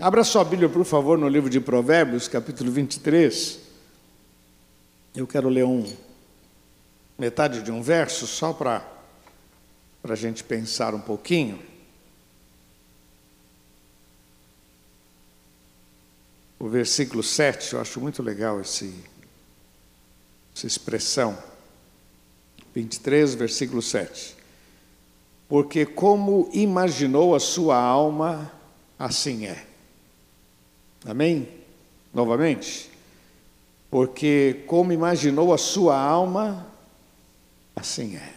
Abra sua Bíblia, por favor, no livro de Provérbios, capítulo 23. Eu quero ler um metade de um verso só para a gente pensar um pouquinho. O versículo 7, eu acho muito legal esse, essa expressão. 23, versículo 7. Porque como imaginou a sua alma, assim é. Amém? Novamente. Porque como imaginou a sua alma, assim é.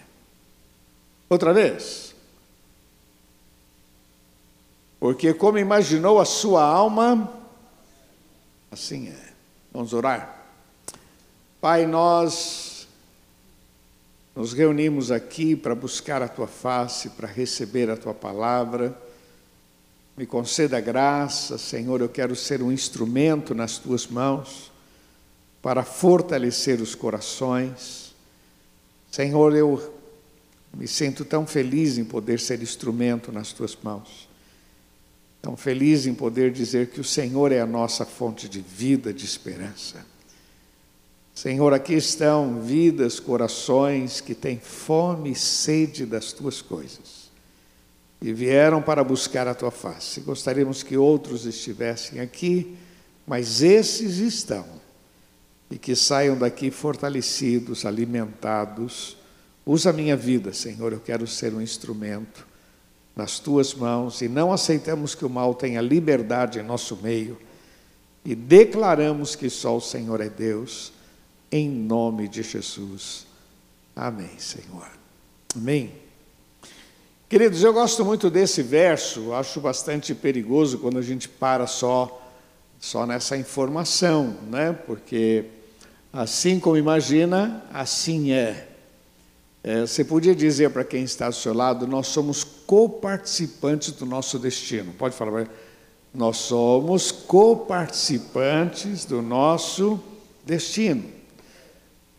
Outra vez. Porque como imaginou a sua alma, assim é. Vamos orar. Pai, nós nos reunimos aqui para buscar a tua face, para receber a tua palavra. Me conceda graça, Senhor, eu quero ser um instrumento nas tuas mãos para fortalecer os corações. Senhor, eu me sinto tão feliz em poder ser instrumento nas tuas mãos. Tão feliz em poder dizer que o Senhor é a nossa fonte de vida, de esperança. Senhor, aqui estão vidas, corações que têm fome e sede das tuas coisas e vieram para buscar a tua face. Gostaríamos que outros estivessem aqui, mas esses estão. E que saiam daqui fortalecidos, alimentados. Usa a minha vida, Senhor, eu quero ser um instrumento nas tuas mãos e não aceitamos que o mal tenha liberdade em nosso meio e declaramos que só o Senhor é Deus, em nome de Jesus. Amém, Senhor. Amém. Queridos, eu gosto muito desse verso, acho bastante perigoso quando a gente para só, só nessa informação, né? porque assim como imagina, assim é. é você podia dizer para quem está ao seu lado, nós somos coparticipantes do nosso destino. Pode falar, nós somos coparticipantes do nosso destino.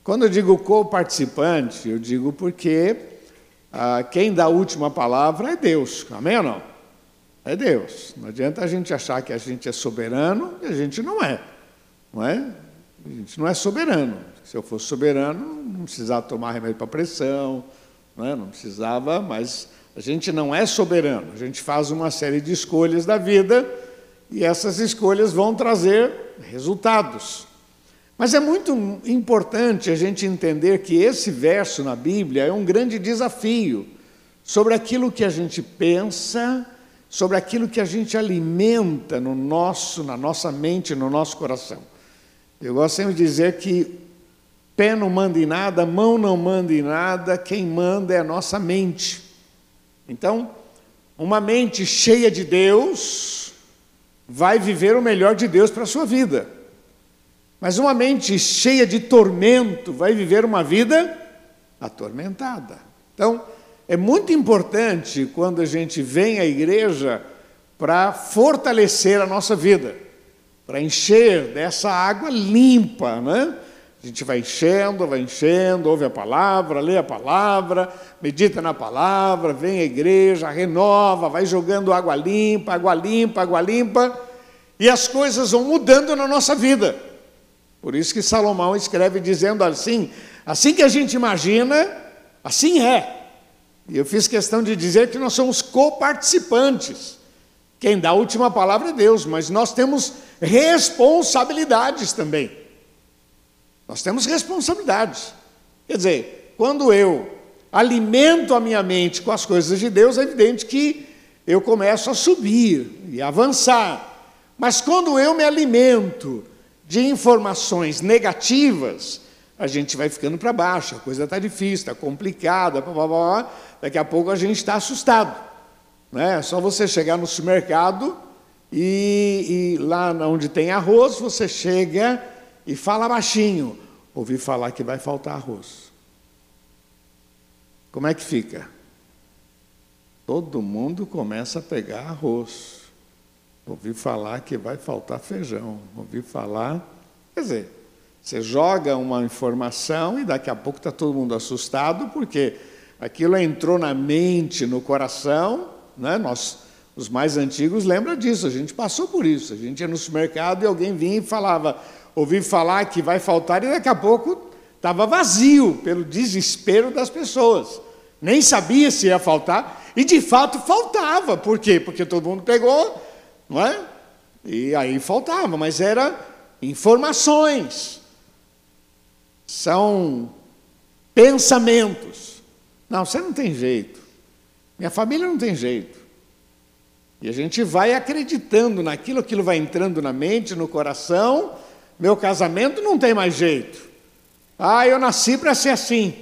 Quando eu digo coparticipante, eu digo porque ah, quem dá a última palavra é Deus. Amém ou não? É Deus. Não adianta a gente achar que a gente é soberano e a gente não é. Não é? A gente não é soberano. Se eu fosse soberano, não precisava tomar remédio para pressão, não, é? não precisava, mas a gente não é soberano. A gente faz uma série de escolhas da vida e essas escolhas vão trazer resultados. Mas é muito importante a gente entender que esse verso na Bíblia é um grande desafio sobre aquilo que a gente pensa, sobre aquilo que a gente alimenta no nosso, na nossa mente, no nosso coração. Eu gosto sempre de dizer que pé não manda em nada, mão não manda em nada, quem manda é a nossa mente. Então, uma mente cheia de Deus vai viver o melhor de Deus para a sua vida. Mas uma mente cheia de tormento vai viver uma vida atormentada. Então, é muito importante quando a gente vem à igreja para fortalecer a nossa vida, para encher dessa água limpa, né? A gente vai enchendo, vai enchendo, ouve a palavra, lê a palavra, medita na palavra, vem à igreja, renova, vai jogando água limpa, água limpa, água limpa, e as coisas vão mudando na nossa vida. Por isso que Salomão escreve dizendo assim: assim que a gente imagina, assim é. E eu fiz questão de dizer que nós somos coparticipantes. Quem dá a última palavra é Deus, mas nós temos responsabilidades também. Nós temos responsabilidades. Quer dizer, quando eu alimento a minha mente com as coisas de Deus, é evidente que eu começo a subir e avançar. Mas quando eu me alimento de informações negativas, a gente vai ficando para baixo, a coisa está difícil, está complicada, blá, blá, blá, daqui a pouco a gente está assustado. Né? É só você chegar no supermercado e, e lá onde tem arroz, você chega e fala baixinho. Ouvi falar que vai faltar arroz. Como é que fica? Todo mundo começa a pegar arroz. Ouvi falar que vai faltar feijão. Ouvi falar. Quer dizer, você joga uma informação e daqui a pouco está todo mundo assustado, porque aquilo entrou na mente, no coração, né? nós, Os mais antigos lembram disso, a gente passou por isso. A gente ia no supermercado e alguém vinha e falava, ouvi falar que vai faltar e daqui a pouco estava vazio pelo desespero das pessoas. Nem sabia se ia faltar e de fato faltava. Por quê? Porque todo mundo pegou, não é? E aí faltava, mas era informações. São pensamentos. Não, você não tem jeito. Minha família não tem jeito. E a gente vai acreditando naquilo, aquilo vai entrando na mente, no coração. Meu casamento não tem mais jeito. Ah, eu nasci para ser assim.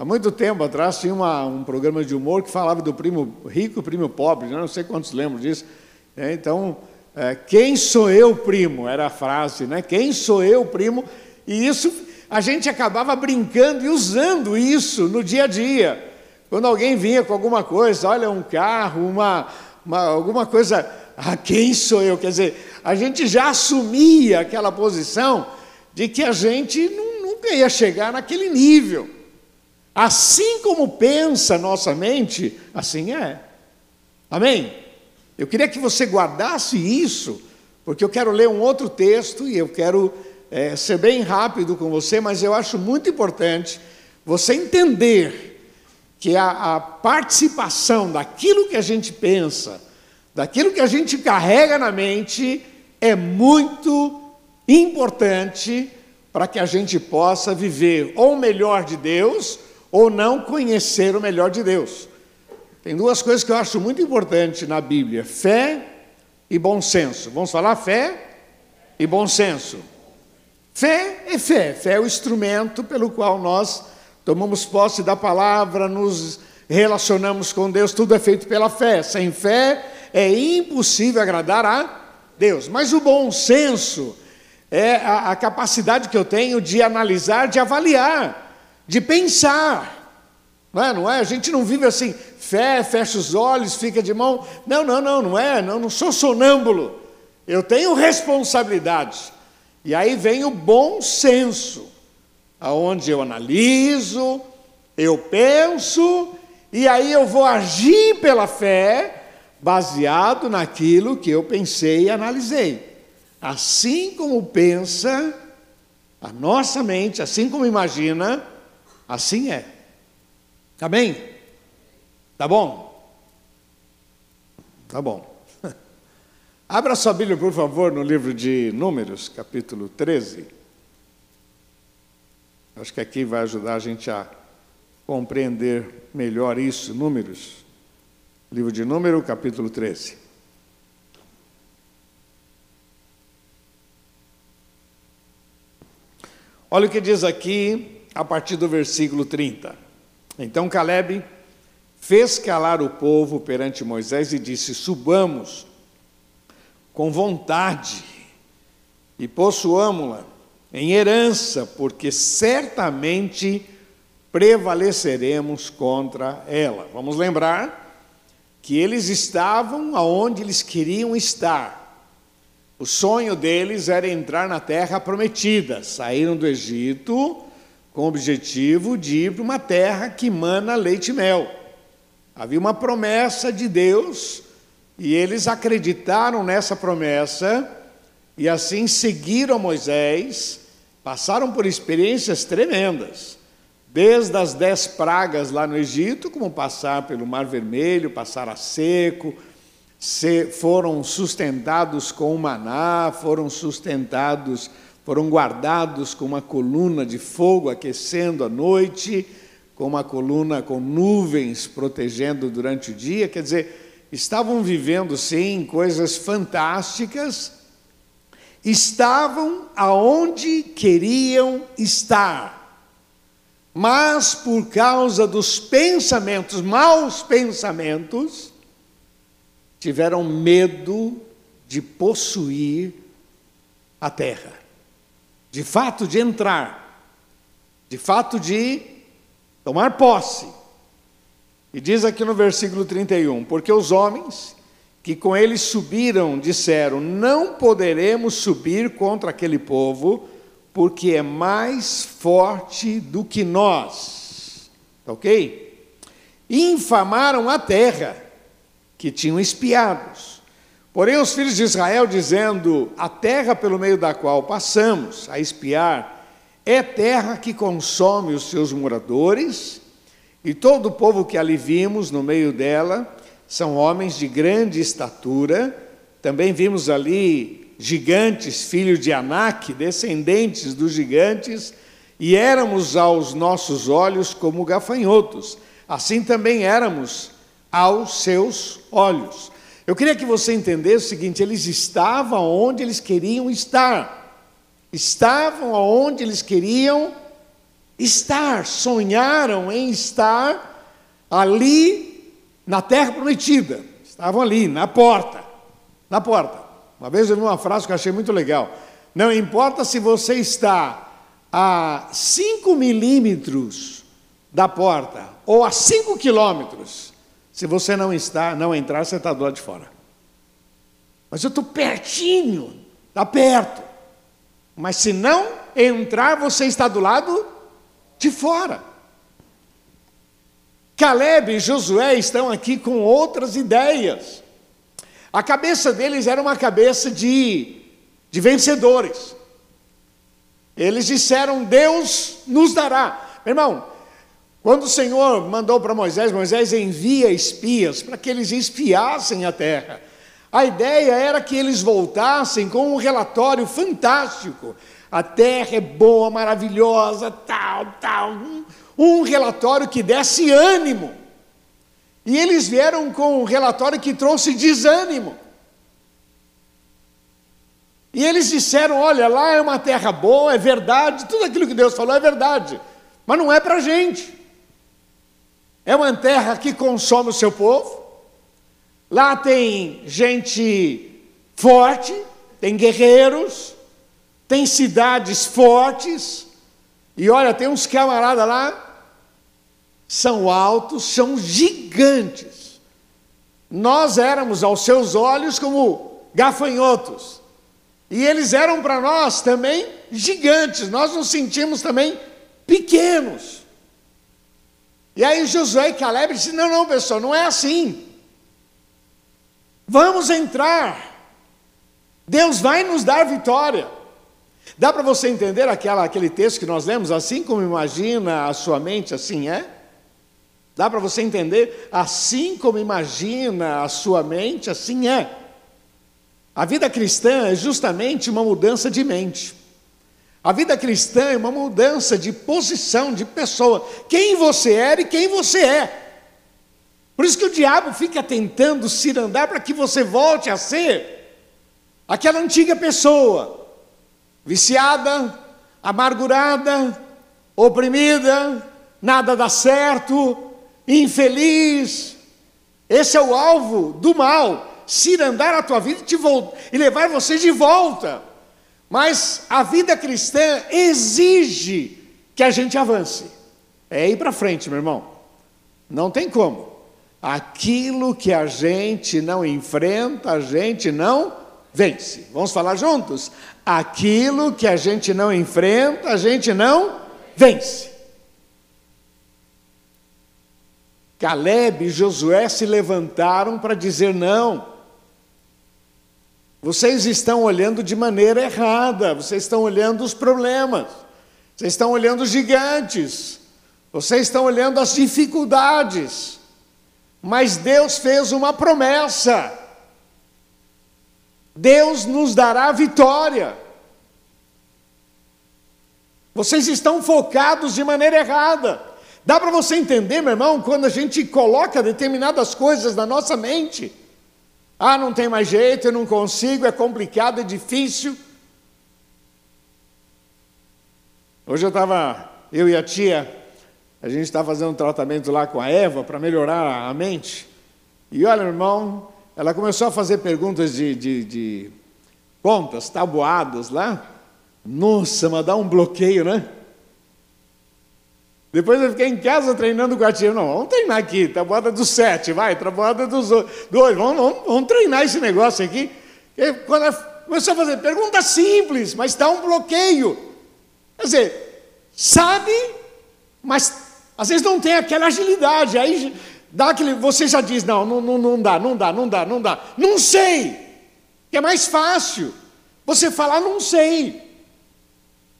Há muito tempo atrás tinha uma, um programa de humor que falava do primo rico e primo pobre, né? não sei quantos lembram disso. É, então, é, quem sou eu, primo? Era a frase, né? Quem sou eu, primo? E isso, a gente acabava brincando e usando isso no dia a dia. Quando alguém vinha com alguma coisa, olha, um carro, uma, uma, alguma coisa, ah, quem sou eu? Quer dizer, a gente já assumia aquela posição de que a gente nunca ia chegar naquele nível. Assim como pensa nossa mente, assim é. Amém? Eu queria que você guardasse isso, porque eu quero ler um outro texto e eu quero é, ser bem rápido com você, mas eu acho muito importante você entender que a, a participação daquilo que a gente pensa, daquilo que a gente carrega na mente, é muito importante para que a gente possa viver ou o melhor de Deus ou não conhecer o melhor de Deus. Tem duas coisas que eu acho muito importantes na Bíblia: fé e bom senso. Vamos falar fé e bom senso. Fé é fé, fé é o instrumento pelo qual nós tomamos posse da palavra, nos relacionamos com Deus, tudo é feito pela fé. Sem fé é impossível agradar a Deus. Mas o bom senso é a, a capacidade que eu tenho de analisar, de avaliar, de pensar. Não é, não é? A gente não vive assim, fé, fecha os olhos, fica de mão. Não, não, não, não é. Não, não sou sonâmbulo. Eu tenho responsabilidade. E aí vem o bom senso aonde eu analiso, eu penso e aí eu vou agir pela fé baseado naquilo que eu pensei e analisei. Assim como pensa a nossa mente, assim como imagina, assim é. Amém? Tá bom? Tá bom. Abra sua Bíblia, por favor, no livro de Números, capítulo 13. Acho que aqui vai ajudar a gente a compreender melhor isso, números. Livro de Número, capítulo 13. Olha o que diz aqui a partir do versículo 30. Então Caleb fez calar o povo perante Moisés e disse: Subamos com vontade e possuamos-la em herança, porque certamente prevaleceremos contra ela. Vamos lembrar que eles estavam aonde eles queriam estar. O sonho deles era entrar na terra prometida. Saíram do Egito com o objetivo de ir para uma terra que mana leite e mel. Havia uma promessa de Deus e eles acreditaram nessa promessa e assim seguiram Moisés, passaram por experiências tremendas, desde as dez pragas lá no Egito, como passar pelo Mar Vermelho, passar a seco, foram sustentados com o maná, foram sustentados, foram guardados com uma coluna de fogo aquecendo à noite, com uma coluna com nuvens protegendo durante o dia, quer dizer, estavam vivendo sim coisas fantásticas. Estavam aonde queriam estar, mas por causa dos pensamentos, maus pensamentos, tiveram medo de possuir a terra, de fato de entrar, de fato de tomar posse. E diz aqui no versículo 31: Porque os homens que com eles subiram, disseram: Não poderemos subir contra aquele povo, porque é mais forte do que nós. Tá ok? infamaram a terra que tinham espiados. Porém, os filhos de Israel, dizendo: A terra pelo meio da qual passamos a espiar é terra que consome os seus moradores, e todo o povo que ali vimos no meio dela são homens de grande estatura. Também vimos ali gigantes, filhos de Anak, descendentes dos gigantes, e éramos aos nossos olhos como gafanhotos, assim também éramos aos seus olhos. Eu queria que você entendesse o seguinte: eles estavam onde eles queriam estar, estavam onde eles queriam estar, sonharam em estar ali na terra prometida, estavam ali, na porta, na porta. Uma vez eu vi uma frase que eu achei muito legal: não importa se você está a 5 milímetros da porta ou a 5 quilômetros, se você não está, não entrar, você está do lado de fora. Mas eu estou pertinho, está perto. Mas se não entrar, você está do lado de fora. Caleb e Josué estão aqui com outras ideias. A cabeça deles era uma cabeça de, de vencedores. Eles disseram: Deus nos dará. Meu irmão, quando o Senhor mandou para Moisés, Moisés envia espias para que eles espiassem a terra. A ideia era que eles voltassem com um relatório fantástico. A terra é boa, maravilhosa, tal, tal. Um, um relatório que desse ânimo. E eles vieram com um relatório que trouxe desânimo. E eles disseram: olha, lá é uma terra boa, é verdade, tudo aquilo que Deus falou é verdade, mas não é para a gente. É uma terra que consome o seu povo, lá tem gente forte, tem guerreiros, tem cidades fortes, e olha, tem uns camaradas lá, são altos, são gigantes. Nós éramos aos seus olhos como gafanhotos. E eles eram para nós também gigantes, nós nos sentimos também pequenos. E aí Josué e Caleb disseram: não, não, pessoal, não é assim. Vamos entrar. Deus vai nos dar vitória. Dá para você entender aquela, aquele texto que nós lemos? Assim como imagina a sua mente, assim é? Dá para você entender? Assim como imagina a sua mente, assim é. A vida cristã é justamente uma mudança de mente. A vida cristã é uma mudança de posição, de pessoa. Quem você era e quem você é. Por isso que o diabo fica tentando cirandar para que você volte a ser aquela antiga pessoa, viciada, amargurada, oprimida, nada dá certo, infeliz. Esse é o alvo do mal cirandar a tua vida e, te e levar você de volta. Mas a vida cristã exige que a gente avance. É ir para frente, meu irmão. Não tem como. Aquilo que a gente não enfrenta, a gente não vence. Vamos falar juntos? Aquilo que a gente não enfrenta, a gente não vence. Caleb e Josué se levantaram para dizer não. Vocês estão olhando de maneira errada, vocês estão olhando os problemas, vocês estão olhando os gigantes, vocês estão olhando as dificuldades. Mas Deus fez uma promessa. Deus nos dará vitória. Vocês estão focados de maneira errada. Dá para você entender, meu irmão, quando a gente coloca determinadas coisas na nossa mente ah, não tem mais jeito, eu não consigo, é complicado, é difícil. Hoje eu estava, eu e a tia, a gente está fazendo um tratamento lá com a Eva para melhorar a mente. E olha, irmão, ela começou a fazer perguntas de, de, de contas, tabuadas lá. Nossa, mas dá um bloqueio, né? Depois eu fiquei em casa treinando com a tia. Não, vamos treinar aqui, tabuada dos sete, vai, tabuada dos dois. Vamos, vamos, vamos treinar esse negócio aqui. E quando ela começou a fazer pergunta simples, mas dá um bloqueio. Quer dizer, sabe, mas às vezes não tem aquela agilidade. Aí Dá aquele, você já diz, não, não, não, não dá, não dá, não dá, não dá. Não sei. Que é mais fácil você falar não sei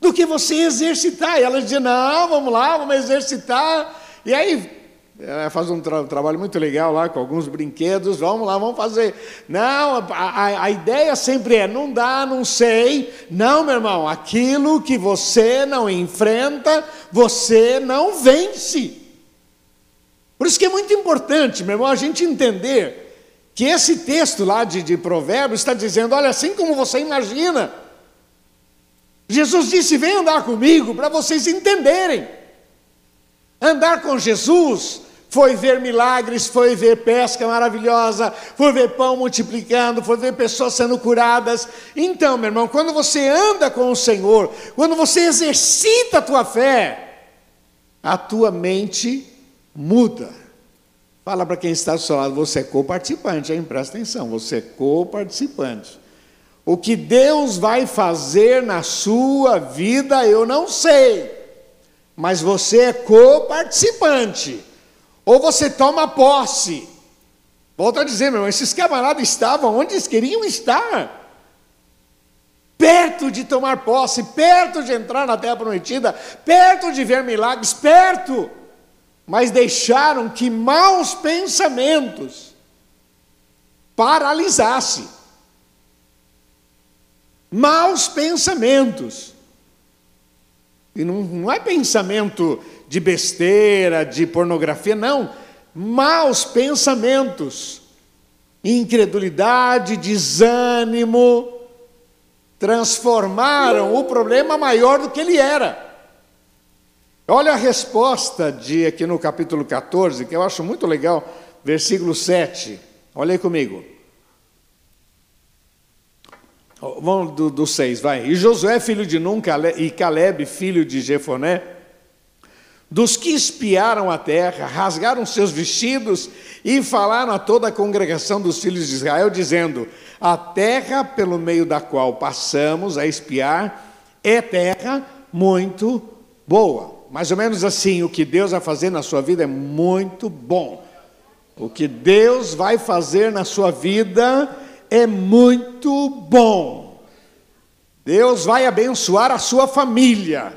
do que você exercitar. E ela dizia, não, vamos lá, vamos exercitar. E aí ela faz um tra trabalho muito legal lá com alguns brinquedos, vamos lá, vamos fazer. Não, a, a, a, ideia sempre é: não dá, não sei. Não, meu irmão, aquilo que você não enfrenta, você não vence. Por isso que é muito importante, meu irmão, a gente entender que esse texto lá de, de Provérbios está dizendo: olha, assim como você imagina. Jesus disse: vem andar comigo para vocês entenderem. Andar com Jesus foi ver milagres, foi ver pesca maravilhosa, foi ver pão multiplicando, foi ver pessoas sendo curadas. Então, meu irmão, quando você anda com o Senhor, quando você exercita a tua fé, a tua mente muda. Fala para quem está do seu lado, você é co-participante, hein? Presta atenção, você é co-participante. O que Deus vai fazer na sua vida, eu não sei, mas você é co-participante. Ou você toma posse. Volto a dizer, meu irmão, esses camaradas estavam onde eles queriam estar perto de tomar posse, perto de entrar na terra prometida, perto de ver milagres, perto mas deixaram que maus pensamentos paralisasse. Maus pensamentos. E não, não é pensamento de besteira, de pornografia, não. Maus pensamentos. Incredulidade, desânimo, transformaram o problema maior do que ele era. Olha a resposta de aqui no capítulo 14, que eu acho muito legal, versículo 7. Olha aí comigo. Vamos do, do 6, vai. E Josué, filho de Nun, e Caleb, filho de Jefoné, dos que espiaram a terra, rasgaram seus vestidos e falaram a toda a congregação dos filhos de Israel, dizendo: A terra pelo meio da qual passamos a espiar é terra muito boa mais ou menos assim: o que Deus vai fazer na sua vida é muito bom. O que Deus vai fazer na sua vida é muito bom. Deus vai abençoar a sua família.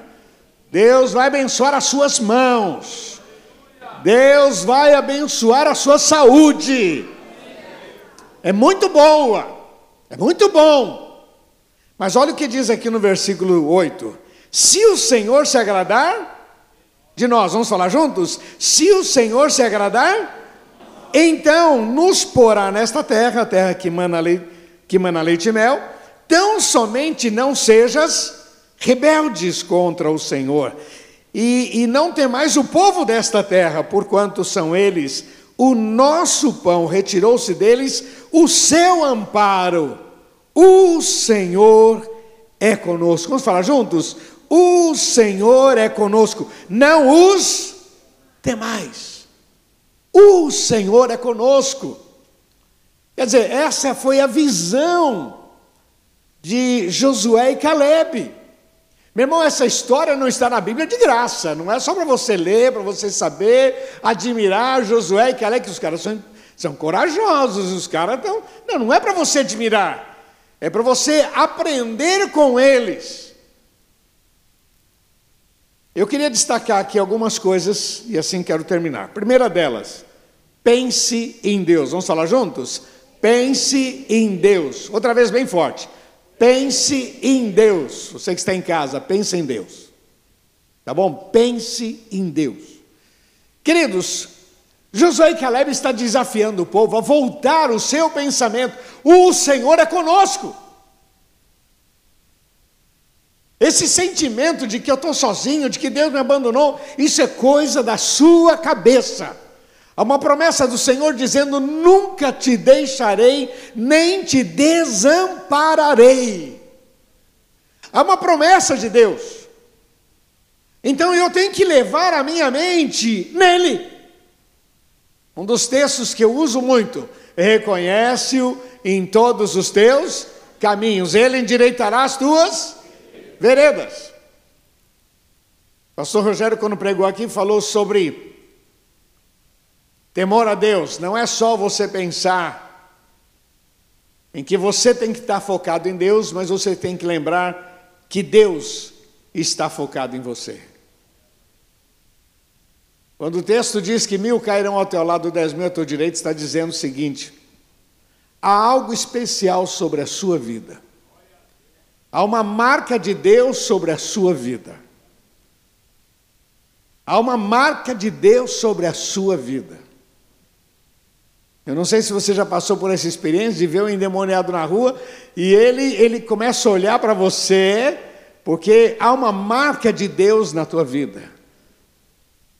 Deus vai abençoar as suas mãos. Deus vai abençoar a sua saúde. É muito boa. É muito bom. Mas olha o que diz aqui no versículo 8: Se o Senhor se agradar, de nós. Vamos falar juntos? Se o Senhor se agradar, então nos porá nesta terra, a terra que mana leite, que mana leite e mel, tão somente não sejas rebeldes contra o Senhor, e, e não temais o povo desta terra, porquanto são eles o nosso pão, retirou-se deles o seu amparo. O Senhor é conosco. Vamos falar juntos? O Senhor é conosco, não os temais. O Senhor é conosco. Quer dizer, essa foi a visão de Josué e Caleb. Meu irmão, essa história não está na Bíblia de graça, não é só para você ler, para você saber, admirar Josué e Caleb, que os caras são, são corajosos, os caras estão. Não, não é para você admirar, é para você aprender com eles. Eu queria destacar aqui algumas coisas e assim quero terminar. Primeira delas, pense em Deus. Vamos falar juntos? Pense em Deus. Outra vez bem forte. Pense em Deus. Você que está em casa, pense em Deus. Tá bom? Pense em Deus. Queridos, Josué e Caleb está desafiando o povo a voltar o seu pensamento. O Senhor é conosco. Esse sentimento de que eu estou sozinho, de que Deus me abandonou, isso é coisa da sua cabeça. Há uma promessa do Senhor dizendo: nunca te deixarei, nem te desampararei. Há uma promessa de Deus. Então eu tenho que levar a minha mente nele. Um dos textos que eu uso muito, reconhece-o em todos os teus caminhos, ele endireitará as tuas veredas. Pastor Rogério, quando pregou aqui, falou sobre Temor a Deus não é só você pensar em que você tem que estar focado em Deus, mas você tem que lembrar que Deus está focado em você. Quando o texto diz que mil cairão ao teu lado, dez mil ao teu direito, está dizendo o seguinte: há algo especial sobre a sua vida. Há uma marca de Deus sobre a sua vida. Há uma marca de Deus sobre a sua vida. Eu não sei se você já passou por essa experiência de ver um endemoniado na rua e ele, ele começa a olhar para você, porque há uma marca de Deus na tua vida.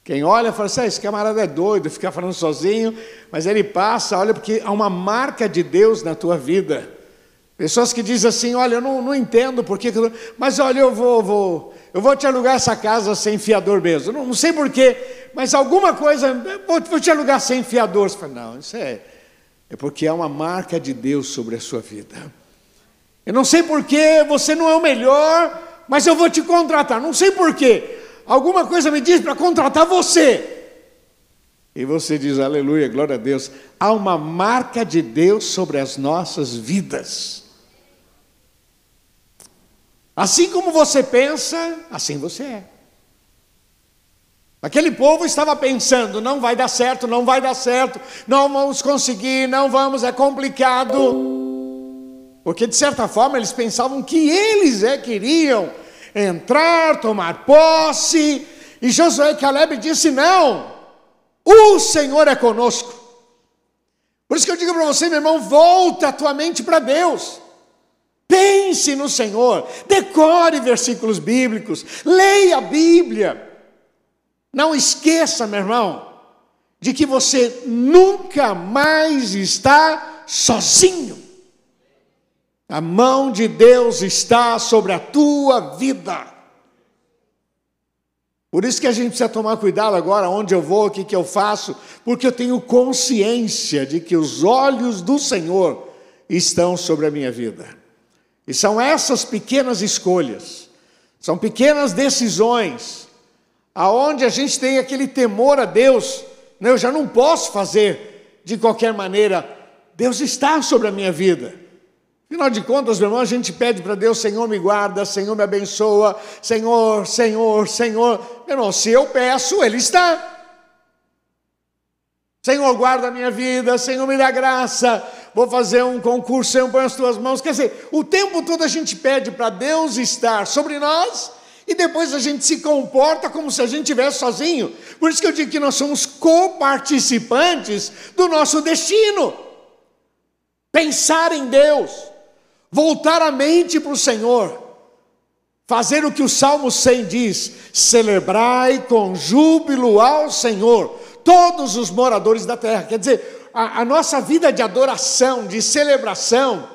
Quem olha fala assim: ah, esse camarada é doido, fica falando sozinho, mas ele passa, olha, porque há uma marca de Deus na tua vida. Pessoas que dizem assim: olha, eu não, não entendo porque, mas olha, eu vou, vou, eu vou te alugar essa casa sem fiador mesmo. Não, não sei porquê, mas alguma coisa, vou, vou te alugar sem fiador. Você fala, não, isso é, é porque há uma marca de Deus sobre a sua vida. Eu não sei porquê, você não é o melhor, mas eu vou te contratar. Não sei porquê. Alguma coisa me diz para contratar você. E você diz, aleluia, glória a Deus. Há uma marca de Deus sobre as nossas vidas. Assim como você pensa, assim você é. Aquele povo estava pensando: não vai dar certo, não vai dar certo, não vamos conseguir, não vamos, é complicado. Porque de certa forma eles pensavam que eles é queriam entrar, tomar posse, e Josué e Caleb disse: não, o Senhor é conosco. Por isso que eu digo para você, meu irmão, volta a tua mente para Deus. Pense no Senhor, decore versículos bíblicos, leia a Bíblia. Não esqueça, meu irmão, de que você nunca mais está sozinho. A mão de Deus está sobre a tua vida. Por isso que a gente precisa tomar cuidado agora onde eu vou, o que, que eu faço, porque eu tenho consciência de que os olhos do Senhor estão sobre a minha vida. E são essas pequenas escolhas, são pequenas decisões, aonde a gente tem aquele temor a Deus, né? eu já não posso fazer de qualquer maneira, Deus está sobre a minha vida. Afinal de contas, meu irmão, a gente pede para Deus, Senhor me guarda, Senhor me abençoa, Senhor, Senhor, Senhor. Meu irmão, se eu peço, Ele está. Senhor, guarda a minha vida, Senhor, me dá graça. Vou fazer um concurso, Senhor, põe as tuas mãos. Quer dizer, o tempo todo a gente pede para Deus estar sobre nós e depois a gente se comporta como se a gente estivesse sozinho. Por isso que eu digo que nós somos coparticipantes do nosso destino. Pensar em Deus, voltar a mente para o Senhor, fazer o que o Salmo 100 diz: celebrai com júbilo ao Senhor todos os moradores da terra. Quer dizer, a, a nossa vida de adoração, de celebração,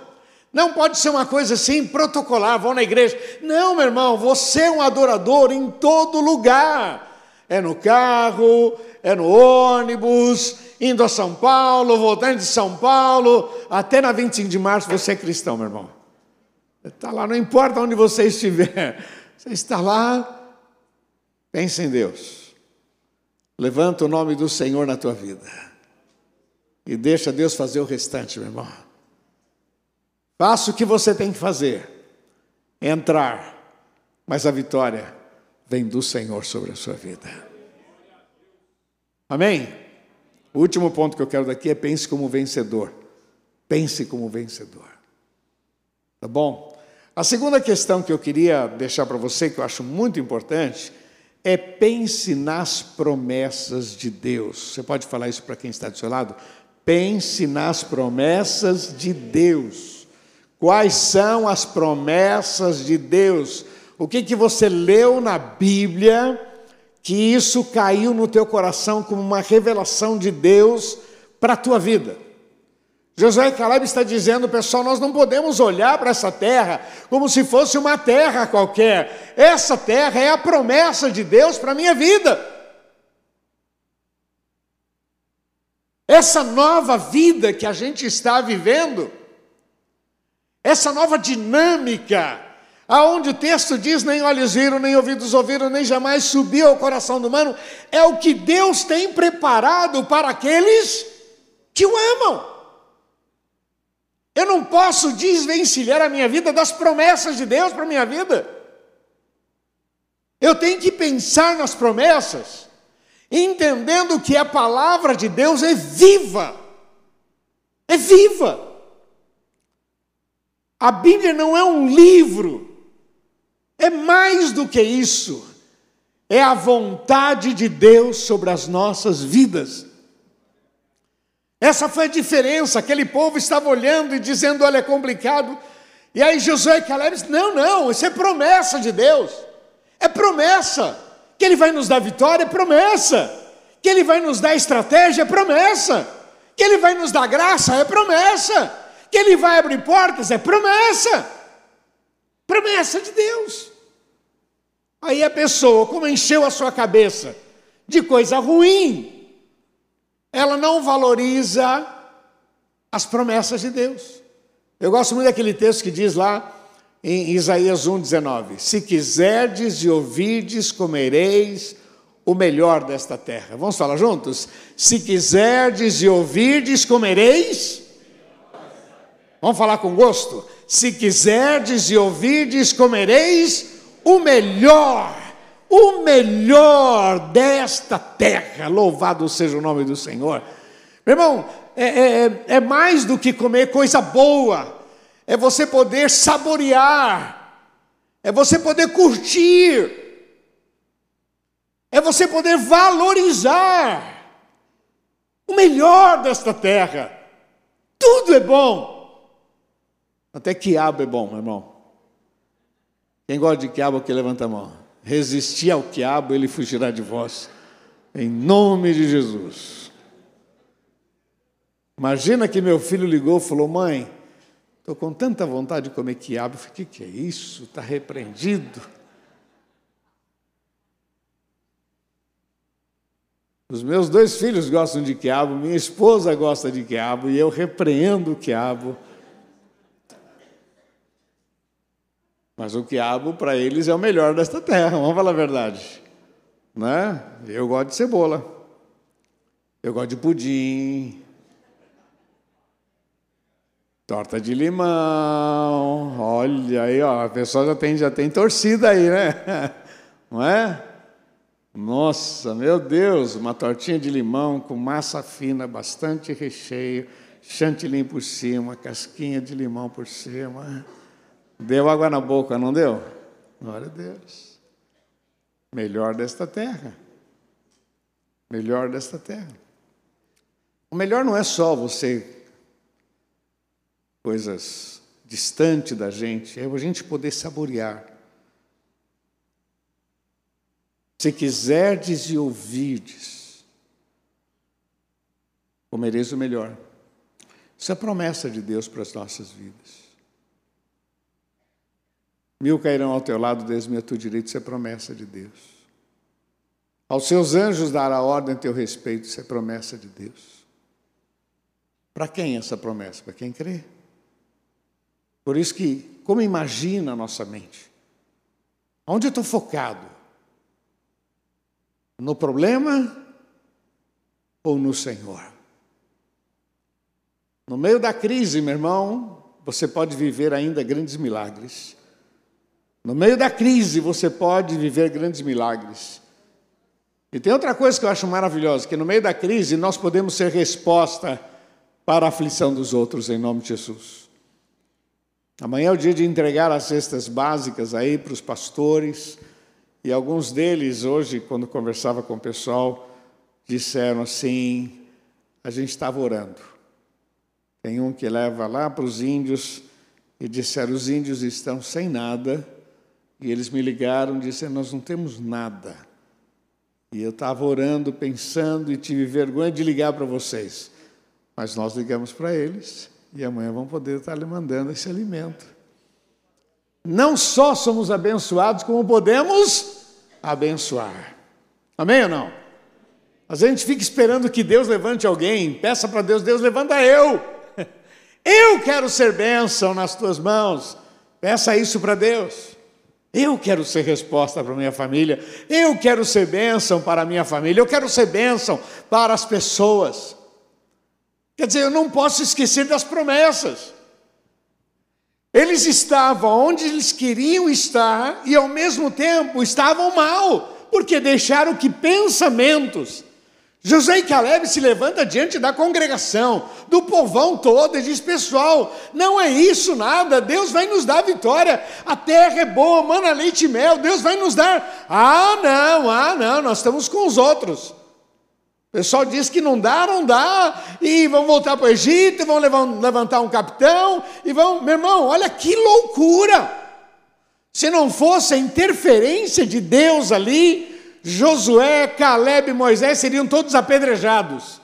não pode ser uma coisa assim, protocolar, vão na igreja. Não, meu irmão, você é um adorador em todo lugar. É no carro, é no ônibus, indo a São Paulo, voltando de São Paulo, até na 25 de março você é cristão, meu irmão. Está lá, não importa onde você estiver, você está lá, pense em Deus. Levanta o nome do Senhor na tua vida. E deixa Deus fazer o restante, meu irmão. Faça o que você tem que fazer. Entrar. Mas a vitória vem do Senhor sobre a sua vida. Amém? O último ponto que eu quero daqui é pense como vencedor. Pense como vencedor. Tá bom? A segunda questão que eu queria deixar para você, que eu acho muito importante, é pense nas promessas de Deus. Você pode falar isso para quem está do seu lado? Pense nas promessas de Deus. Quais são as promessas de Deus? O que, que você leu na Bíblia que isso caiu no teu coração como uma revelação de Deus para a tua vida? Josué Caleb está dizendo, pessoal, nós não podemos olhar para essa terra como se fosse uma terra qualquer. Essa terra é a promessa de Deus para a minha vida. Essa nova vida que a gente está vivendo, essa nova dinâmica, aonde o texto diz: nem olhos viram, nem ouvidos ouviram, nem jamais subiu ao coração do humano, é o que Deus tem preparado para aqueles que o amam. Eu não posso desvencilhar a minha vida das promessas de Deus para a minha vida. Eu tenho que pensar nas promessas, entendendo que a palavra de Deus é viva. É viva. A Bíblia não é um livro, é mais do que isso. É a vontade de Deus sobre as nossas vidas. Essa foi a diferença. Aquele povo estava olhando e dizendo: Olha, é complicado. E aí Josué e Caleb disse: Não, não, isso é promessa de Deus. É promessa. Que Ele vai nos dar vitória, é promessa. Que Ele vai nos dar estratégia, é promessa. Que Ele vai nos dar graça, é promessa. Que Ele vai abrir portas, é promessa. Promessa de Deus. Aí a pessoa, como encheu a sua cabeça de coisa ruim, ela não valoriza as promessas de Deus. Eu gosto muito daquele texto que diz lá em Isaías 1,19: Se quiserdes e ouvirdes, comereis o melhor desta terra. Vamos falar juntos? Se quiserdes e ouvirdes, comereis. Vamos falar com gosto? Se quiserdes e ouvirdes, comereis o melhor o melhor desta terra. Louvado seja o nome do Senhor. Meu irmão, é, é, é, é mais do que comer coisa boa, é você poder saborear, é você poder curtir, é você poder valorizar o melhor desta terra. Tudo é bom. Até quiabo é bom, meu irmão. Quem gosta de quiabo aqui, levanta a mão. Resistir ao quiabo, ele fugirá de vós. Em nome de Jesus. Imagina que meu filho ligou e falou: Mãe, estou com tanta vontade de comer quiabo. Falei: O que, que é isso? Está repreendido. Os meus dois filhos gostam de quiabo, minha esposa gosta de quiabo e eu repreendo o quiabo. Mas o quiabo, para eles, é o melhor desta terra, vamos falar a verdade. Né? Eu gosto de cebola. Eu gosto de pudim. Torta de limão. Olha aí, ó, a pessoa já tem, já tem torcida aí, né? Não é? Nossa, meu Deus, uma tortinha de limão com massa fina, bastante recheio, chantilly por cima, casquinha de limão por cima. Deu água na boca, não deu? Glória a Deus. Melhor desta terra. Melhor desta terra. O melhor não é só você, coisas distante da gente, é a gente poder saborear. Se quiserdes e ouvirdes, comereis o melhor. Isso é a promessa de Deus para as nossas vidas. Mil cairão ao teu lado, dez mil a teu direito, isso é promessa de Deus. Aos seus anjos dará ordem a teu respeito, isso é promessa de Deus. Para quem essa promessa? Para quem crê. Por isso que, como imagina a nossa mente? Onde eu estou focado? No problema ou no Senhor? No meio da crise, meu irmão, você pode viver ainda grandes milagres. No meio da crise, você pode viver grandes milagres. E tem outra coisa que eu acho maravilhosa, que no meio da crise nós podemos ser resposta para a aflição dos outros, em nome de Jesus. Amanhã é o dia de entregar as cestas básicas aí para os pastores, e alguns deles, hoje, quando conversava com o pessoal, disseram assim: a gente estava orando. Tem um que leva lá para os índios e disseram: os índios estão sem nada e eles me ligaram e disseram: Nós não temos nada. E eu estava orando, pensando e tive vergonha de ligar para vocês. Mas nós ligamos para eles e amanhã vão poder estar lhe mandando esse alimento. Não só somos abençoados, como podemos abençoar. Amém ou não? Mas a gente fica esperando que Deus levante alguém, peça para Deus, Deus levanta eu. Eu quero ser bênção nas tuas mãos. Peça isso para Deus. Eu quero ser resposta para minha família, eu quero ser bênção para a minha família, eu quero ser bênção para as pessoas. Quer dizer, eu não posso esquecer das promessas. Eles estavam onde eles queriam estar e ao mesmo tempo estavam mal, porque deixaram que pensamentos. José e Caleb se levanta diante da congregação, do povão todo, e diz: Pessoal, não é isso nada, Deus vai nos dar vitória, a terra é boa, mana leite e mel, Deus vai nos dar. Ah, não, ah, não, nós estamos com os outros. Pessoal diz que não dá, não dá, e vão voltar para o Egito, vão levantar um capitão, e vão. Meu irmão, olha que loucura! Se não fosse a interferência de Deus ali, Josué, Caleb e Moisés seriam todos apedrejados.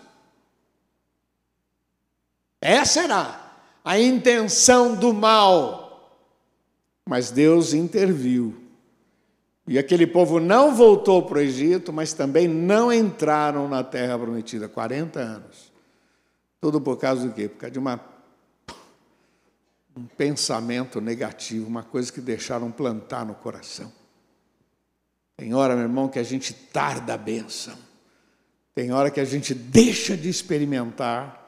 Essa era a intenção do mal. Mas Deus interviu. E aquele povo não voltou para o Egito, mas também não entraram na terra prometida 40 anos. Tudo por causa do quê? Por causa de uma, um pensamento negativo, uma coisa que deixaram plantar no coração. Tem hora, meu irmão, que a gente tarda a bênção. Tem hora que a gente deixa de experimentar,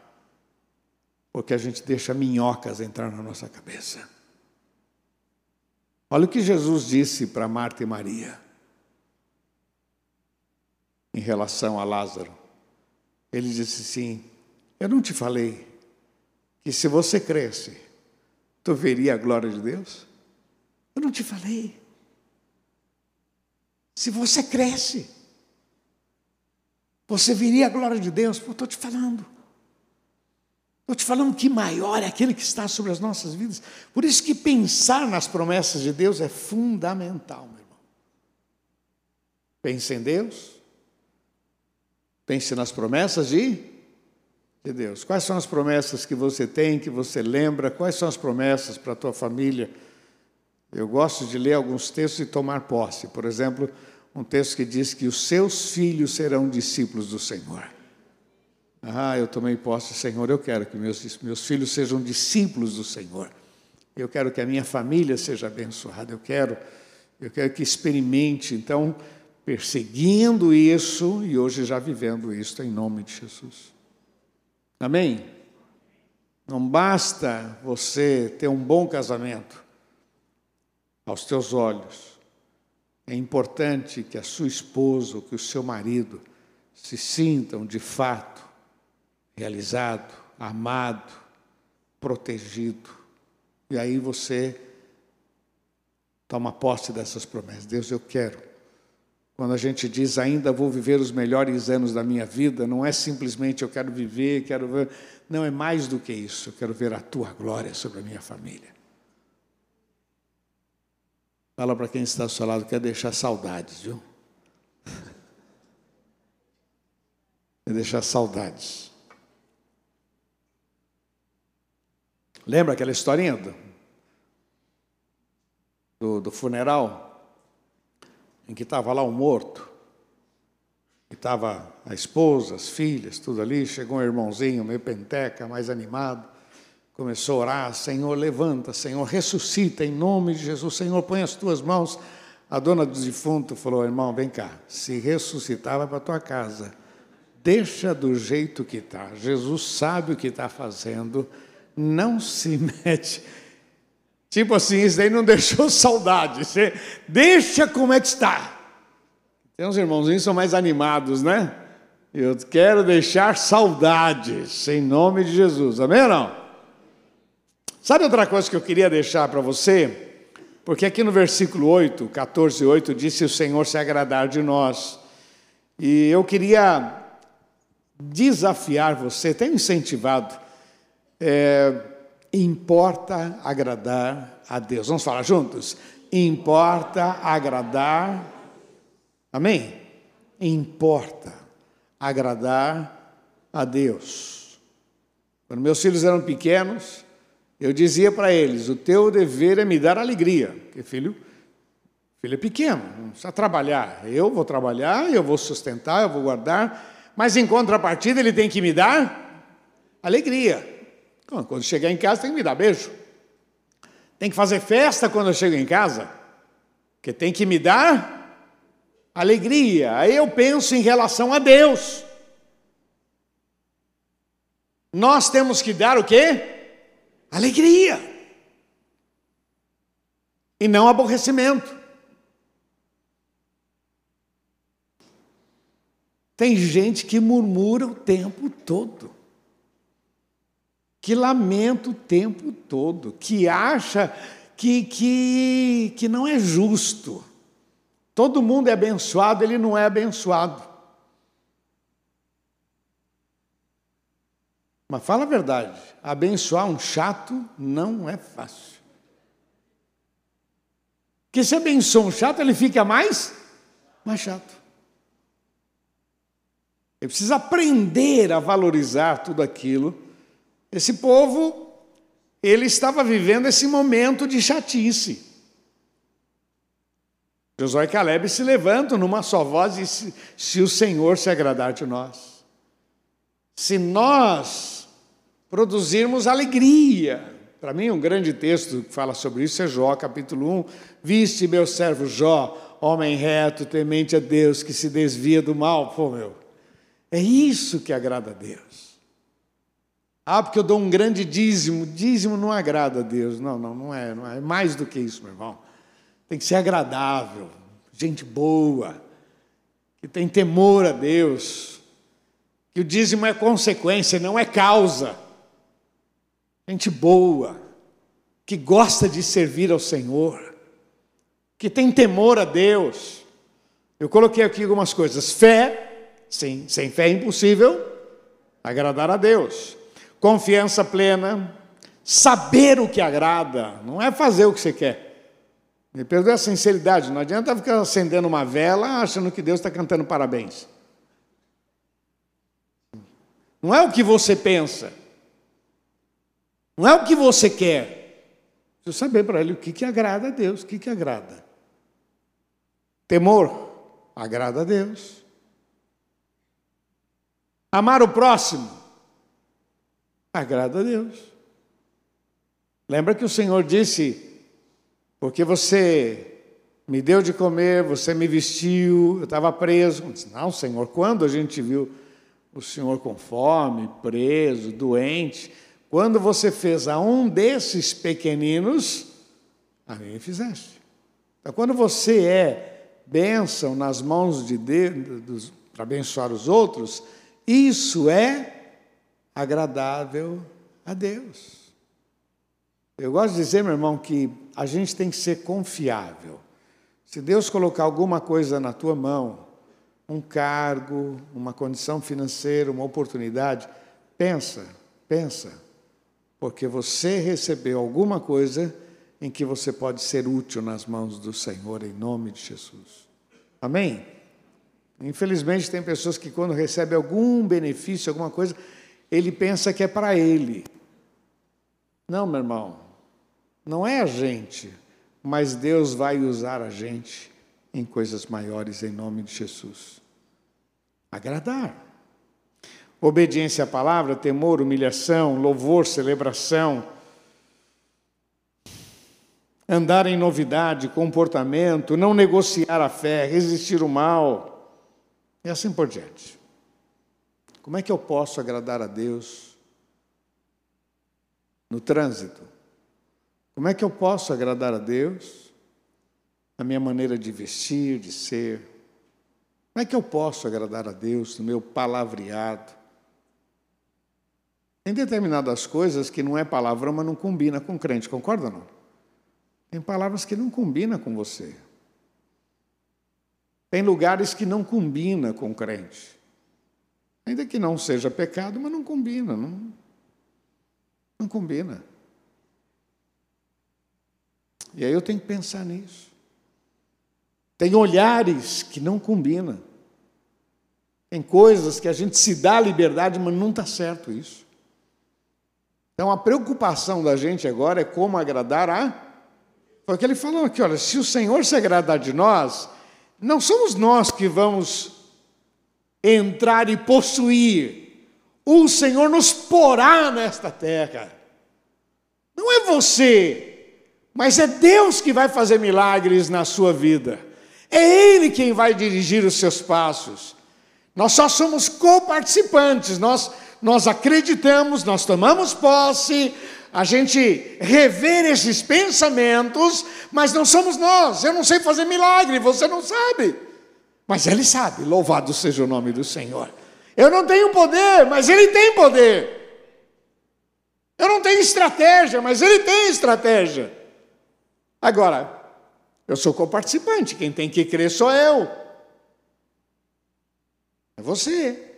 porque a gente deixa minhocas entrar na nossa cabeça. Olha o que Jesus disse para Marta e Maria em relação a Lázaro. Ele disse assim: Eu não te falei que se você cresce, tu veria a glória de Deus? Eu não te falei. Se você cresce, você veria a glória de Deus. estou te falando. Estou te falando que maior é aquele que está sobre as nossas vidas. Por isso que pensar nas promessas de Deus é fundamental, meu irmão. Pense em Deus. Pense nas promessas de, de Deus. Quais são as promessas que você tem, que você lembra? Quais são as promessas para a tua família? Eu gosto de ler alguns textos e tomar posse. Por exemplo, um texto que diz que os seus filhos serão discípulos do Senhor. Ah, eu tomei posse, Senhor, eu quero que meus, meus filhos sejam discípulos do Senhor. Eu quero que a minha família seja abençoada. Eu quero, eu quero que experimente, então, perseguindo isso e hoje já vivendo isso em nome de Jesus. Amém? Não basta você ter um bom casamento aos teus olhos. É importante que a sua esposa que o seu marido se sintam de fato realizado, amado, protegido. E aí você toma posse dessas promessas. Deus, eu quero. Quando a gente diz ainda vou viver os melhores anos da minha vida, não é simplesmente eu quero viver, quero ver. Não, é mais do que isso. Eu quero ver a tua glória sobre a minha família. Fala para quem está ao seu lado, quer deixar saudades, viu? Quer deixar saudades. Lembra aquela historinha do, do, do funeral? Em que estava lá o um morto, e estava a esposa, as filhas, tudo ali. Chegou um irmãozinho, meio penteca, mais animado. Começou a orar: Senhor, levanta, Senhor, ressuscita em nome de Jesus. Senhor, põe as tuas mãos. A dona do defunto falou: Irmão, vem cá, se ressuscitar, vai para tua casa. Deixa do jeito que está. Jesus sabe o que está fazendo não se mete. Tipo assim, isso daí não deixou saudade. Você deixa como é que está. Tem uns irmãozinhos que são mais animados, né? Eu quero deixar saudades, em nome de Jesus. Amém ou não? Sabe outra coisa que eu queria deixar para você? Porque aqui no versículo 8, 14, 8, disse: O Senhor se agradar de nós. E eu queria desafiar você, tenho incentivado é, importa agradar a Deus. Vamos falar juntos? Importa agradar. Amém? Importa agradar a Deus. Quando meus filhos eram pequenos, eu dizia para eles: o teu dever é me dar alegria, porque filho, filho é pequeno, não precisa trabalhar. Eu vou trabalhar, eu vou sustentar, eu vou guardar, mas em contrapartida ele tem que me dar alegria. Quando chegar em casa tem que me dar beijo. Tem que fazer festa quando eu chego em casa. Porque tem que me dar alegria. Aí eu penso em relação a Deus. Nós temos que dar o quê? Alegria. E não aborrecimento. Tem gente que murmura o tempo todo, que lamenta o tempo todo, que acha que, que, que não é justo. Todo mundo é abençoado, ele não é abençoado. Mas fala a verdade, abençoar um chato não é fácil. Porque se abençoa um chato, ele fica mais, mais chato. Ele precisa aprender a valorizar tudo aquilo. Esse povo, ele estava vivendo esse momento de chatice. Josué e Caleb se levantam numa só voz e dizem: se o Senhor se agradar de nós, se nós produzirmos alegria. Para mim, um grande texto que fala sobre isso é Jó, capítulo 1. Viste meu servo Jó, homem reto, temente a Deus, que se desvia do mal. Pô, meu, é isso que agrada a Deus. Ah, porque eu dou um grande dízimo. Dízimo não agrada a Deus. Não, não, não é. Não é. é mais do que isso, meu irmão. Tem que ser agradável, gente boa, que tem temor a Deus, que o dízimo é consequência, não é causa. Gente boa, que gosta de servir ao Senhor, que tem temor a Deus. Eu coloquei aqui algumas coisas: fé, Sim, sem fé é impossível agradar a Deus. Confiança plena, saber o que agrada, não é fazer o que você quer. Me perdoe a sinceridade, não adianta ficar acendendo uma vela achando que Deus está cantando parabéns. Não é o que você pensa, não é o que você quer. Precisa saber para ele o que, que agrada a Deus, o que, que agrada. Temor agrada a Deus. Amar o próximo agrada a Deus. Lembra que o Senhor disse: porque você me deu de comer, você me vestiu, eu estava preso. Disse, Não, Senhor, quando a gente viu o Senhor com fome, preso, doente, quando você fez a um desses pequeninos, a mim fizeste. Então, quando você é bênção nas mãos de Deus, para abençoar os outros, isso é agradável a Deus. Eu gosto de dizer, meu irmão, que a gente tem que ser confiável. Se Deus colocar alguma coisa na tua mão, um cargo, uma condição financeira, uma oportunidade, pensa, pensa, porque você recebeu alguma coisa em que você pode ser útil nas mãos do Senhor, em nome de Jesus. Amém? Infelizmente, tem pessoas que, quando recebe algum benefício, alguma coisa, ele pensa que é para ele. Não, meu irmão, não é a gente, mas Deus vai usar a gente em coisas maiores em nome de Jesus. Agradar. Obediência à palavra, temor, humilhação, louvor, celebração. Andar em novidade, comportamento, não negociar a fé, resistir o mal e assim por diante. Como é que eu posso agradar a Deus no trânsito? Como é que eu posso agradar a Deus na minha maneira de vestir, de ser? Como é que eu posso agradar a Deus no meu palavreado? Tem determinadas coisas que não é palavrão, mas não combina com crente, concorda ou não? Tem palavras que não combinam com você. Tem lugares que não combina com crente. Ainda que não seja pecado, mas não combina, não, não combina. E aí eu tenho que pensar nisso. Tem olhares que não combinam. Tem coisas que a gente se dá liberdade, mas não está certo isso. Então a preocupação da gente agora é como agradar a. Foi o que ele falou aqui, olha, se o Senhor se agradar de nós, não somos nós que vamos entrar e possuir. O Senhor nos porá nesta terra. Não é você. Mas é Deus que vai fazer milagres na sua vida. É Ele quem vai dirigir os seus passos. Nós só somos coparticipantes, nós, nós acreditamos, nós tomamos posse, a gente rever esses pensamentos, mas não somos nós. Eu não sei fazer milagre, você não sabe. Mas Ele sabe, louvado seja o nome do Senhor. Eu não tenho poder, mas Ele tem poder. Eu não tenho estratégia, mas Ele tem estratégia. Agora, eu sou coparticipante, quem tem que crer sou eu. É você.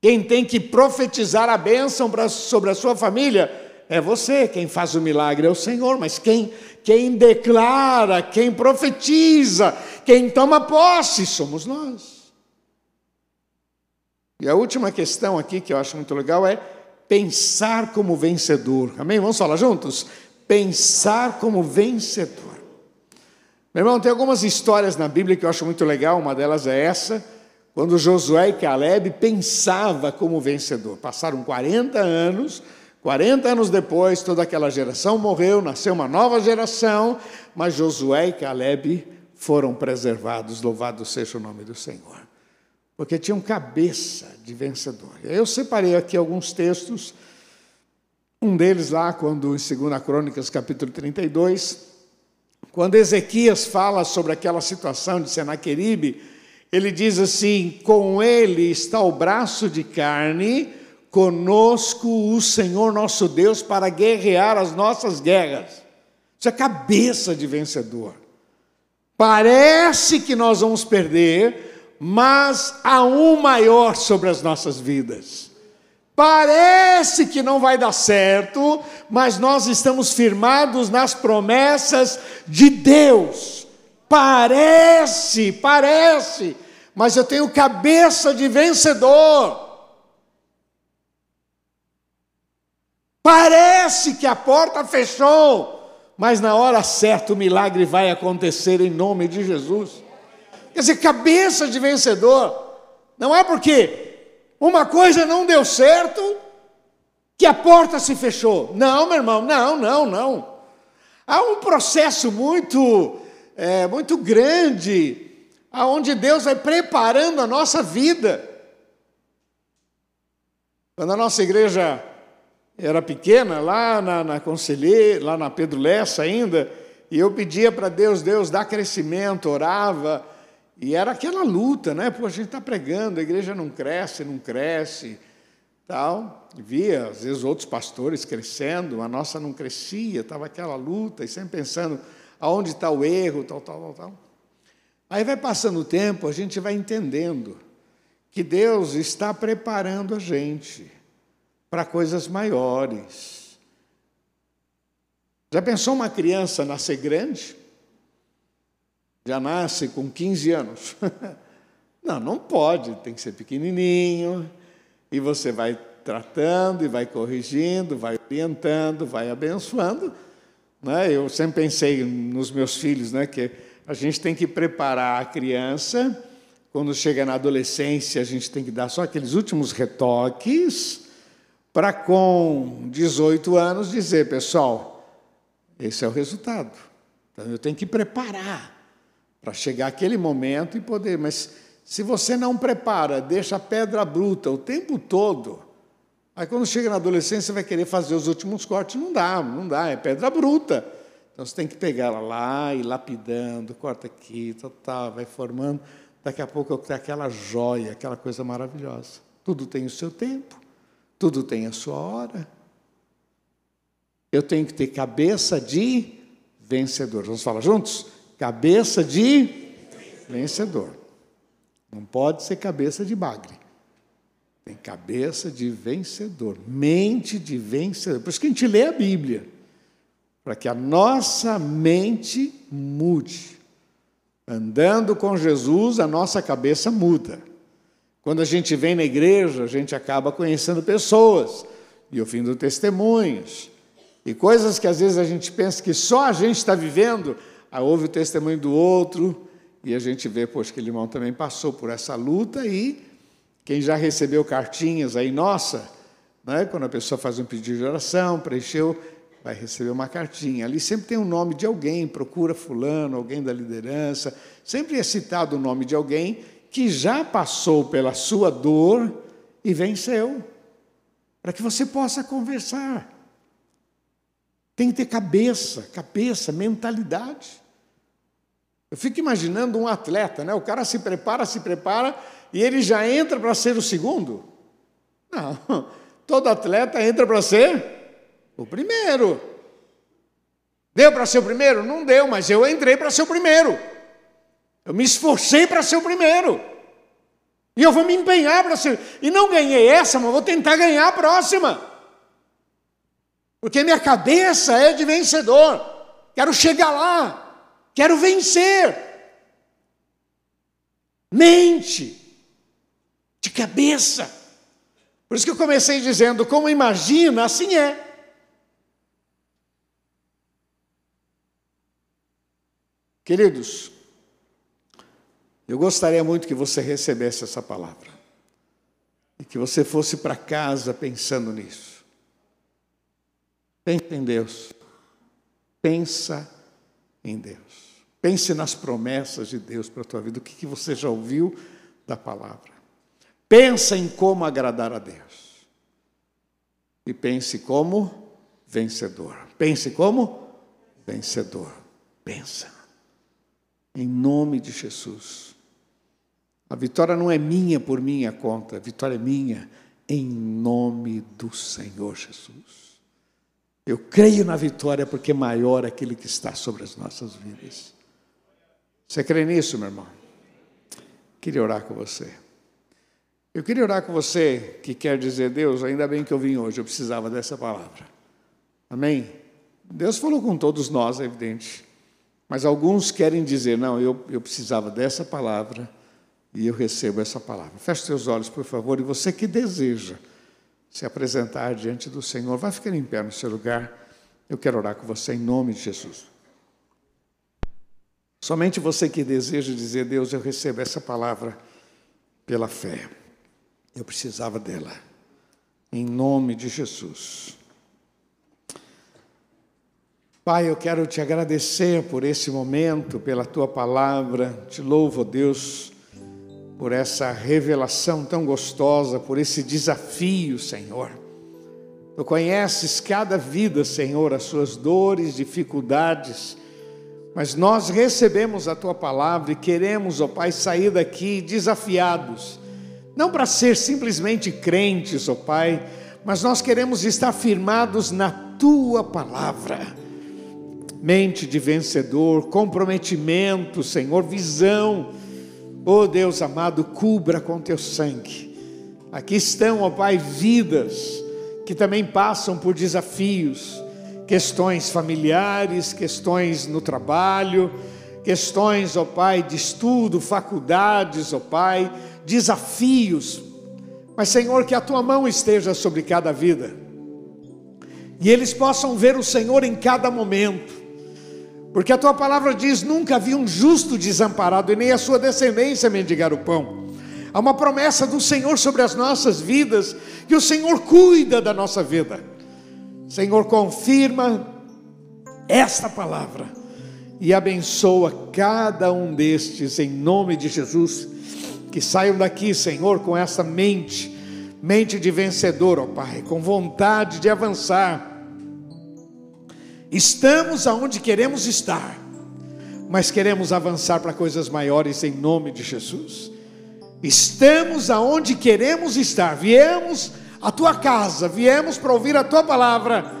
Quem tem que profetizar a bênção sobre a sua família é você. Quem faz o milagre é o Senhor, mas quem, quem declara, quem profetiza, quem toma posse somos nós. E a última questão aqui que eu acho muito legal é pensar como vencedor. Amém? Vamos falar juntos? pensar como vencedor. Meu irmão, tem algumas histórias na Bíblia que eu acho muito legal, uma delas é essa, quando Josué e Caleb pensava como vencedor. Passaram 40 anos, 40 anos depois, toda aquela geração morreu, nasceu uma nova geração, mas Josué e Caleb foram preservados, louvado seja o nome do Senhor. Porque tinham cabeça de vencedor. Eu separei aqui alguns textos um deles lá, quando em 2 Crônicas, capítulo 32, quando Ezequias fala sobre aquela situação de Senaqueribe, ele diz assim: Com ele está o braço de carne, conosco o Senhor nosso Deus para guerrear as nossas guerras. Isso é cabeça de vencedor. Parece que nós vamos perder, mas há um maior sobre as nossas vidas. Parece que não vai dar certo, mas nós estamos firmados nas promessas de Deus. Parece, parece, mas eu tenho cabeça de vencedor. Parece que a porta fechou, mas na hora certa o milagre vai acontecer em nome de Jesus. Quer dizer, cabeça de vencedor. Não é porque uma coisa não deu certo, que a porta se fechou. Não, meu irmão, não, não, não. Há um processo muito, é, muito grande, aonde Deus vai preparando a nossa vida. Quando a nossa igreja era pequena, lá na, na Conselheira, lá na Pedro Lessa ainda, e eu pedia para Deus, Deus, dá crescimento, orava, e era aquela luta, né? Pô, a gente está pregando, a igreja não cresce, não cresce, tal. Via, às vezes, outros pastores crescendo, a nossa não crescia, estava aquela luta, e sempre pensando aonde está o erro, tal, tal, tal, tal. Aí vai passando o tempo, a gente vai entendendo que Deus está preparando a gente para coisas maiores. Já pensou uma criança nascer grande? já nasce com 15 anos. Não, não pode, tem que ser pequenininho, e você vai tratando, e vai corrigindo, vai orientando, vai abençoando. Né? Eu sempre pensei nos meus filhos, né, que a gente tem que preparar a criança, quando chega na adolescência, a gente tem que dar só aqueles últimos retoques, para com 18 anos dizer, pessoal, esse é o resultado. Então eu tenho que preparar para chegar aquele momento e poder. Mas se você não prepara, deixa a pedra bruta o tempo todo, aí quando chega na adolescência vai querer fazer os últimos cortes, não dá, não dá, é pedra bruta. Então você tem que pegar ela lá e lapidando, corta aqui, tal, tal, vai formando. Daqui a pouco tem aquela joia, aquela coisa maravilhosa. Tudo tem o seu tempo, tudo tem a sua hora. Eu tenho que ter cabeça de vencedor. Vamos falar juntos? Cabeça de vencedor. Não pode ser cabeça de bagre. Tem cabeça de vencedor, mente de vencedor. Por isso que a gente lê a Bíblia, para que a nossa mente mude. Andando com Jesus, a nossa cabeça muda. Quando a gente vem na igreja, a gente acaba conhecendo pessoas e ouvindo testemunhos. E coisas que às vezes a gente pensa que só a gente está vivendo, Aí ouve o testemunho do outro e a gente vê, poxa, que irmão também passou por essa luta e quem já recebeu cartinhas aí, nossa, né, quando a pessoa faz um pedido de oração, preencheu, vai receber uma cartinha. Ali sempre tem o um nome de alguém, procura fulano, alguém da liderança. Sempre é citado o nome de alguém que já passou pela sua dor e venceu, para que você possa conversar. Tem que ter cabeça, cabeça, mentalidade. Eu fico imaginando um atleta, né? O cara se prepara, se prepara e ele já entra para ser o segundo. Não, todo atleta entra para ser o primeiro. Deu para ser o primeiro? Não deu, mas eu entrei para ser o primeiro. Eu me esforcei para ser o primeiro. E eu vou me empenhar para ser. E não ganhei essa, mas vou tentar ganhar a próxima. Porque minha cabeça é de vencedor. Quero chegar lá. Quero vencer. Mente. De cabeça. Por isso que eu comecei dizendo, como imagina, assim é. Queridos, eu gostaria muito que você recebesse essa palavra e que você fosse para casa pensando nisso. Pense em Deus. Pensa em Deus. Pense nas promessas de Deus para a tua vida, o que, que você já ouviu da palavra. Pensa em como agradar a Deus. E pense como vencedor. Pense como vencedor. Pensa. Em nome de Jesus. A vitória não é minha por minha conta, a vitória é minha em nome do Senhor Jesus. Eu creio na vitória porque maior é aquele que está sobre as nossas vidas. Você crê nisso, meu irmão? Queria orar com você. Eu queria orar com você que quer dizer, Deus, ainda bem que eu vim hoje, eu precisava dessa palavra. Amém? Deus falou com todos nós, é evidente. Mas alguns querem dizer, não, eu, eu precisava dessa palavra e eu recebo essa palavra. Feche seus olhos, por favor, e você que deseja se apresentar diante do Senhor, vai ficar em pé no seu lugar. Eu quero orar com você em nome de Jesus. Somente você que deseja dizer, Deus, eu recebo essa palavra pela fé. Eu precisava dela. Em nome de Jesus. Pai, eu quero te agradecer por esse momento, pela tua palavra. Te louvo, Deus por essa revelação tão gostosa, por esse desafio, Senhor. Tu conheces cada vida, Senhor, as suas dores, dificuldades, mas nós recebemos a tua palavra e queremos, ó Pai, sair daqui desafiados, não para ser simplesmente crentes, ó Pai, mas nós queremos estar firmados na tua palavra. Mente de vencedor, comprometimento, Senhor, visão Oh Deus amado, cubra com teu sangue. Aqui estão, ó Pai, vidas que também passam por desafios, questões familiares, questões no trabalho, questões, ó Pai, de estudo, faculdades, ó Pai, desafios. Mas, Senhor, que a tua mão esteja sobre cada vida e eles possam ver o Senhor em cada momento porque a tua palavra diz: nunca vi um justo desamparado e nem a sua descendência mendigar o pão. Há uma promessa do Senhor sobre as nossas vidas, que o Senhor cuida da nossa vida. Senhor, confirma esta palavra e abençoa cada um destes em nome de Jesus. Que saiam daqui, Senhor, com essa mente, mente de vencedor, ó Pai, com vontade de avançar Estamos aonde queremos estar, mas queremos avançar para coisas maiores em nome de Jesus. Estamos aonde queremos estar, viemos à tua casa, viemos para ouvir a tua palavra,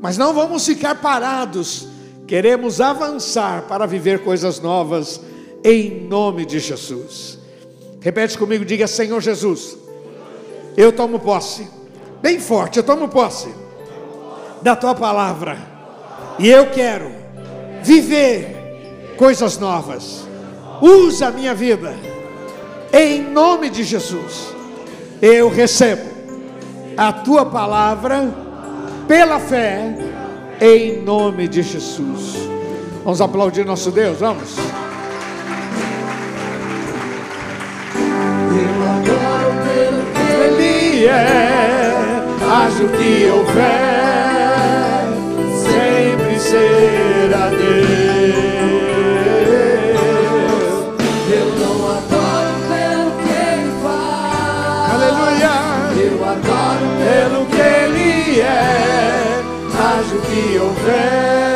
mas não vamos ficar parados, queremos avançar para viver coisas novas em nome de Jesus. Repete comigo, diga: Senhor Jesus, eu tomo posse, bem forte, eu tomo posse da tua palavra e eu quero viver coisas novas. Usa a minha vida. Em nome de Jesus. Eu recebo a tua palavra pela fé em nome de Jesus. Vamos aplaudir nosso Deus, vamos. Ele é, haja o que houver a Deus. Eu não adoro pelo que ele faz. Aleluia. Eu adoro Pelo que Ele é, haja o que houver,